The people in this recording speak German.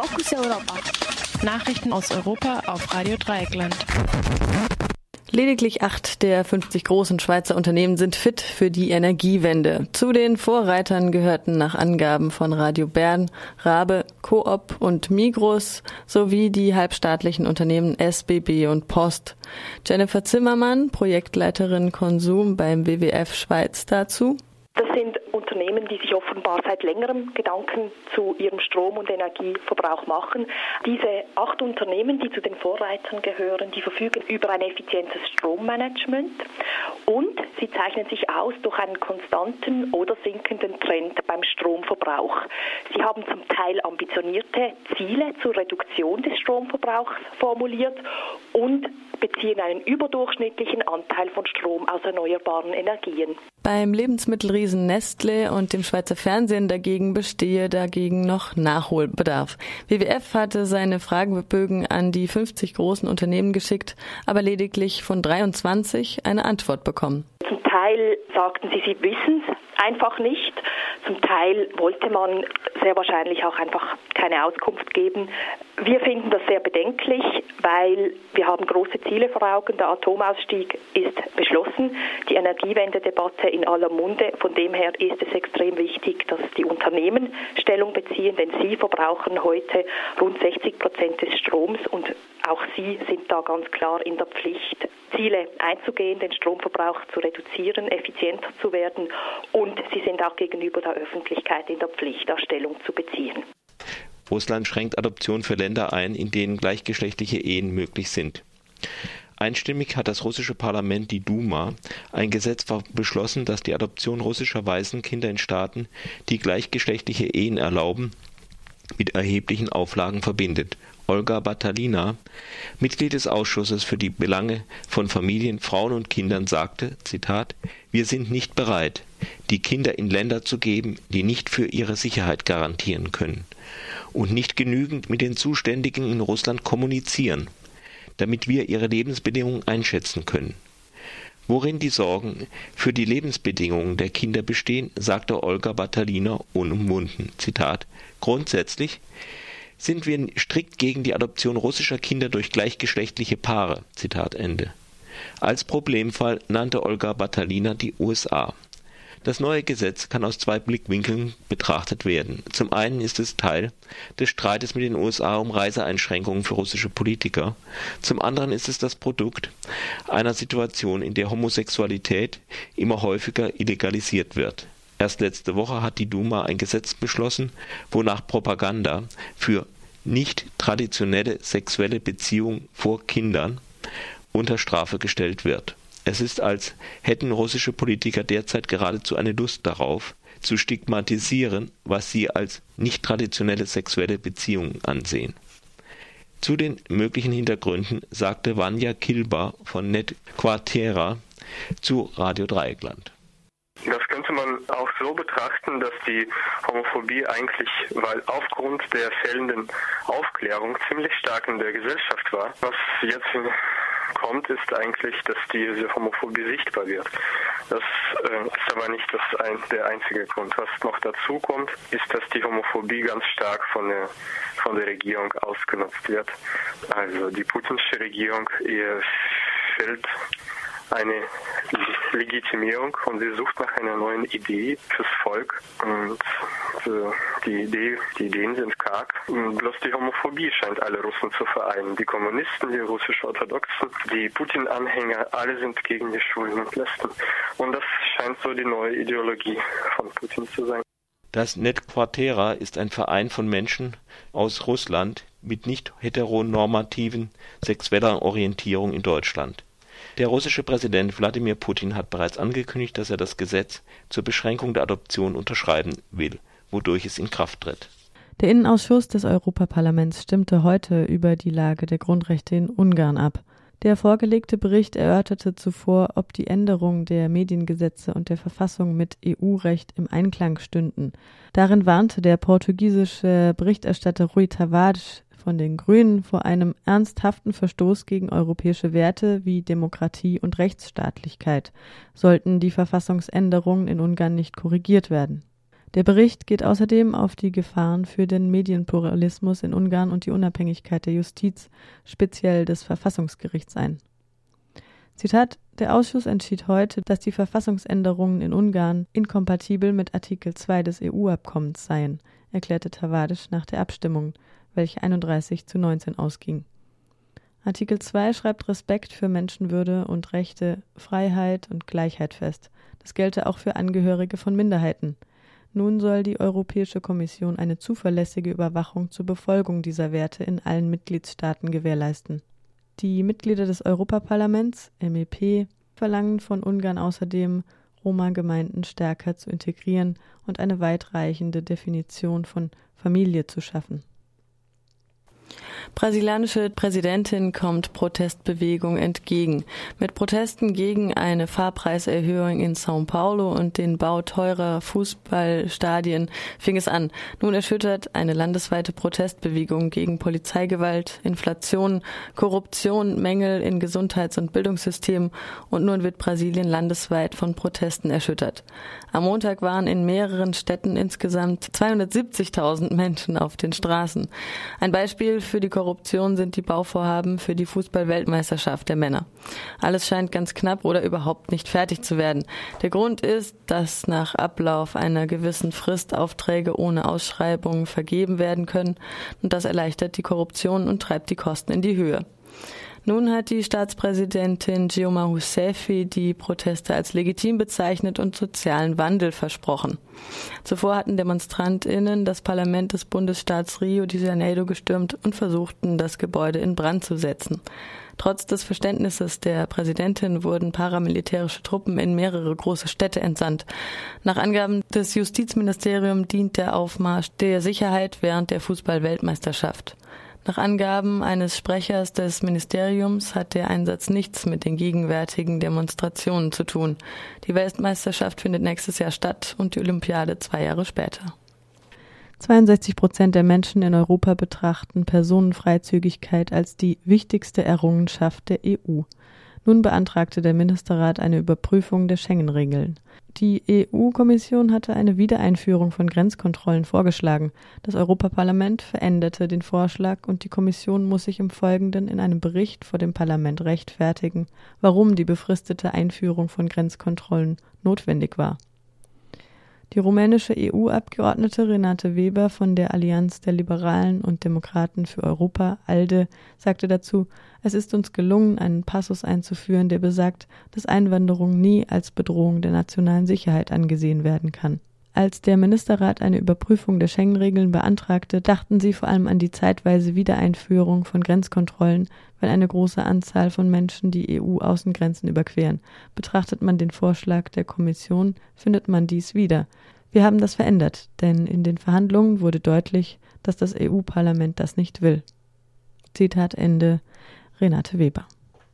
Fokus Europa. Nachrichten aus Europa auf Radio Dreieckland. Lediglich acht der 50 großen Schweizer Unternehmen sind fit für die Energiewende. Zu den Vorreitern gehörten nach Angaben von Radio Bern, Rabe, Coop und Migros sowie die halbstaatlichen Unternehmen SBB und Post. Jennifer Zimmermann, Projektleiterin Konsum beim WWF Schweiz dazu. Unternehmen, die sich offenbar seit längerem Gedanken zu ihrem Strom- und Energieverbrauch machen. Diese acht Unternehmen, die zu den Vorreitern gehören, die verfügen über ein effizientes Strommanagement und sie zeichnen sich aus durch einen konstanten oder sinkenden Trend beim Stromverbrauch. Sie haben zum Teil ambitionierte Ziele zur Reduktion des Stromverbrauchs formuliert und beziehen einen überdurchschnittlichen Anteil von Strom aus erneuerbaren Energien. Beim Lebensmittelriesen Nestle und dem Schweizer Fernsehen dagegen bestehe dagegen noch Nachholbedarf. WWF hatte seine Fragebögen an die 50 großen Unternehmen geschickt, aber lediglich von 23 eine Antwort bekommen. Zum Teil sagten sie, sie wissen es einfach nicht. Zum Teil wollte man sehr wahrscheinlich auch einfach keine Auskunft geben. Wir finden das sehr bedenklich, weil wir haben große Ziele vor Augen. Der Atomausstieg ist beschlossen, die Energiewendedebatte in aller Munde. Von dem her ist es extrem wichtig, dass die Unternehmen Stellung beziehen, denn sie verbrauchen heute rund 60 Prozent des Stroms und auch sie sind da ganz klar in der Pflicht, Ziele einzugehen, den Stromverbrauch zu reduzieren, effizienter zu werden und sie sind auch gegenüber der Öffentlichkeit in der Pflicht, da Stellung zu beziehen. Russland schränkt Adoption für Länder ein, in denen gleichgeschlechtliche Ehen möglich sind. Einstimmig hat das russische Parlament, die Duma, ein Gesetz beschlossen, das die Adoption russischer Waisenkinder in Staaten, die gleichgeschlechtliche Ehen erlauben, mit erheblichen Auflagen verbindet. Olga Batalina, Mitglied des Ausschusses für die Belange von Familien, Frauen und Kindern, sagte, Zitat, wir sind nicht bereit, die Kinder in Länder zu geben, die nicht für ihre Sicherheit garantieren können und nicht genügend mit den Zuständigen in Russland kommunizieren, damit wir ihre Lebensbedingungen einschätzen können. Worin die Sorgen für die Lebensbedingungen der Kinder bestehen, sagte Olga Batalina unumwunden. Zitat: Grundsätzlich sind wir strikt gegen die Adoption russischer Kinder durch gleichgeschlechtliche Paare. Zitat Ende. Als Problemfall nannte Olga Batalina die USA. Das neue Gesetz kann aus zwei Blickwinkeln betrachtet werden. Zum einen ist es Teil des Streites mit den USA um Reiseeinschränkungen für russische Politiker. Zum anderen ist es das Produkt einer Situation, in der Homosexualität immer häufiger illegalisiert wird. Erst letzte Woche hat die Duma ein Gesetz beschlossen, wonach Propaganda für nicht traditionelle sexuelle Beziehungen vor Kindern unter Strafe gestellt wird. Es ist, als hätten russische Politiker derzeit geradezu eine Lust darauf, zu stigmatisieren, was sie als nicht traditionelle sexuelle Beziehungen ansehen. Zu den möglichen Hintergründen sagte Vanja Kilba von Net Quartera zu Radio Dreieckland. Auch so betrachten, dass die Homophobie eigentlich, weil aufgrund der fehlenden Aufklärung ziemlich stark in der Gesellschaft war, was jetzt kommt, ist eigentlich, dass diese Homophobie sichtbar wird. Das äh, ist aber nicht das ein, der einzige Grund. Was noch dazu kommt, ist, dass die Homophobie ganz stark von der, von der Regierung ausgenutzt wird. Also die putinsche Regierung, ihr fällt eine Legitimierung und sie sucht nach einer neuen Idee fürs Volk. Und äh, die, Idee, die Ideen sind karg. Bloß die Homophobie scheint alle Russen zu vereinen. Die Kommunisten, die russisch-orthodoxen, die Putin-Anhänger, alle sind gegen die Schulen und Lesben. Und das scheint so die neue Ideologie von Putin zu sein. Das Netquartera ist ein Verein von Menschen aus Russland mit nicht heteronormativen sexueller Orientierung in Deutschland. Der russische Präsident Wladimir Putin hat bereits angekündigt, dass er das Gesetz zur Beschränkung der Adoption unterschreiben will, wodurch es in Kraft tritt. Der Innenausschuss des Europaparlaments stimmte heute über die Lage der Grundrechte in Ungarn ab. Der vorgelegte Bericht erörterte zuvor, ob die Änderung der Mediengesetze und der Verfassung mit EU-Recht im Einklang stünden. Darin warnte der portugiesische Berichterstatter Rui Tavares von den Grünen vor einem ernsthaften Verstoß gegen europäische Werte wie Demokratie und Rechtsstaatlichkeit, sollten die Verfassungsänderungen in Ungarn nicht korrigiert werden. Der Bericht geht außerdem auf die Gefahren für den Medienpluralismus in Ungarn und die Unabhängigkeit der Justiz, speziell des Verfassungsgerichts ein. Zitat Der Ausschuss entschied heute, dass die Verfassungsänderungen in Ungarn inkompatibel mit Artikel 2 des EU-Abkommens seien, erklärte Tavadisch nach der Abstimmung, welche 31 zu 19 ausging. Artikel 2 schreibt Respekt für Menschenwürde und Rechte, Freiheit und Gleichheit fest. Das gelte auch für Angehörige von Minderheiten. Nun soll die Europäische Kommission eine zuverlässige Überwachung zur Befolgung dieser Werte in allen Mitgliedstaaten gewährleisten. Die Mitglieder des Europaparlaments, MEP, verlangen von Ungarn außerdem, Roma-Gemeinden stärker zu integrieren und eine weitreichende Definition von Familie zu schaffen Brasilianische Präsidentin kommt Protestbewegung entgegen. Mit Protesten gegen eine Fahrpreiserhöhung in São Paulo und den Bau teurer Fußballstadien fing es an. Nun erschüttert eine landesweite Protestbewegung gegen Polizeigewalt, Inflation, Korruption, Mängel in Gesundheits- und Bildungssystemen und nun wird Brasilien landesweit von Protesten erschüttert. Am Montag waren in mehreren Städten insgesamt 270.000 Menschen auf den Straßen. Ein Beispiel für die Korruption sind die Bauvorhaben für die Fußball-Weltmeisterschaft der Männer. Alles scheint ganz knapp oder überhaupt nicht fertig zu werden. Der Grund ist, dass nach Ablauf einer gewissen Frist Aufträge ohne Ausschreibung vergeben werden können und das erleichtert die Korruption und treibt die Kosten in die Höhe. Nun hat die Staatspräsidentin Gioma Rousseff die Proteste als legitim bezeichnet und sozialen Wandel versprochen. Zuvor hatten DemonstrantInnen das Parlament des Bundesstaats Rio de Janeiro gestürmt und versuchten, das Gebäude in Brand zu setzen. Trotz des Verständnisses der Präsidentin wurden paramilitärische Truppen in mehrere große Städte entsandt. Nach Angaben des Justizministeriums dient der Aufmarsch der Sicherheit während der Fußball-Weltmeisterschaft. Nach Angaben eines Sprechers des Ministeriums hat der Einsatz nichts mit den gegenwärtigen Demonstrationen zu tun. Die Weltmeisterschaft findet nächstes Jahr statt und die Olympiade zwei Jahre später. 62 Prozent der Menschen in Europa betrachten Personenfreizügigkeit als die wichtigste Errungenschaft der EU. Nun beantragte der Ministerrat eine Überprüfung der Schengen-Regeln. Die EU-Kommission hatte eine Wiedereinführung von Grenzkontrollen vorgeschlagen. Das Europaparlament veränderte den Vorschlag und die Kommission muss sich im Folgenden in einem Bericht vor dem Parlament rechtfertigen, warum die befristete Einführung von Grenzkontrollen notwendig war. Die rumänische EU-Abgeordnete Renate Weber von der Allianz der Liberalen und Demokraten für Europa, ALDE, sagte dazu, es ist uns gelungen, einen Passus einzuführen, der besagt, dass Einwanderung nie als Bedrohung der nationalen Sicherheit angesehen werden kann. Als der Ministerrat eine Überprüfung der Schengen-Regeln beantragte, dachten sie vor allem an die zeitweise Wiedereinführung von Grenzkontrollen, weil eine große Anzahl von Menschen die EU-Außengrenzen überqueren. Betrachtet man den Vorschlag der Kommission, findet man dies wieder. Wir haben das verändert, denn in den Verhandlungen wurde deutlich, dass das EU-Parlament das nicht will. Zitat Ende Renate Weber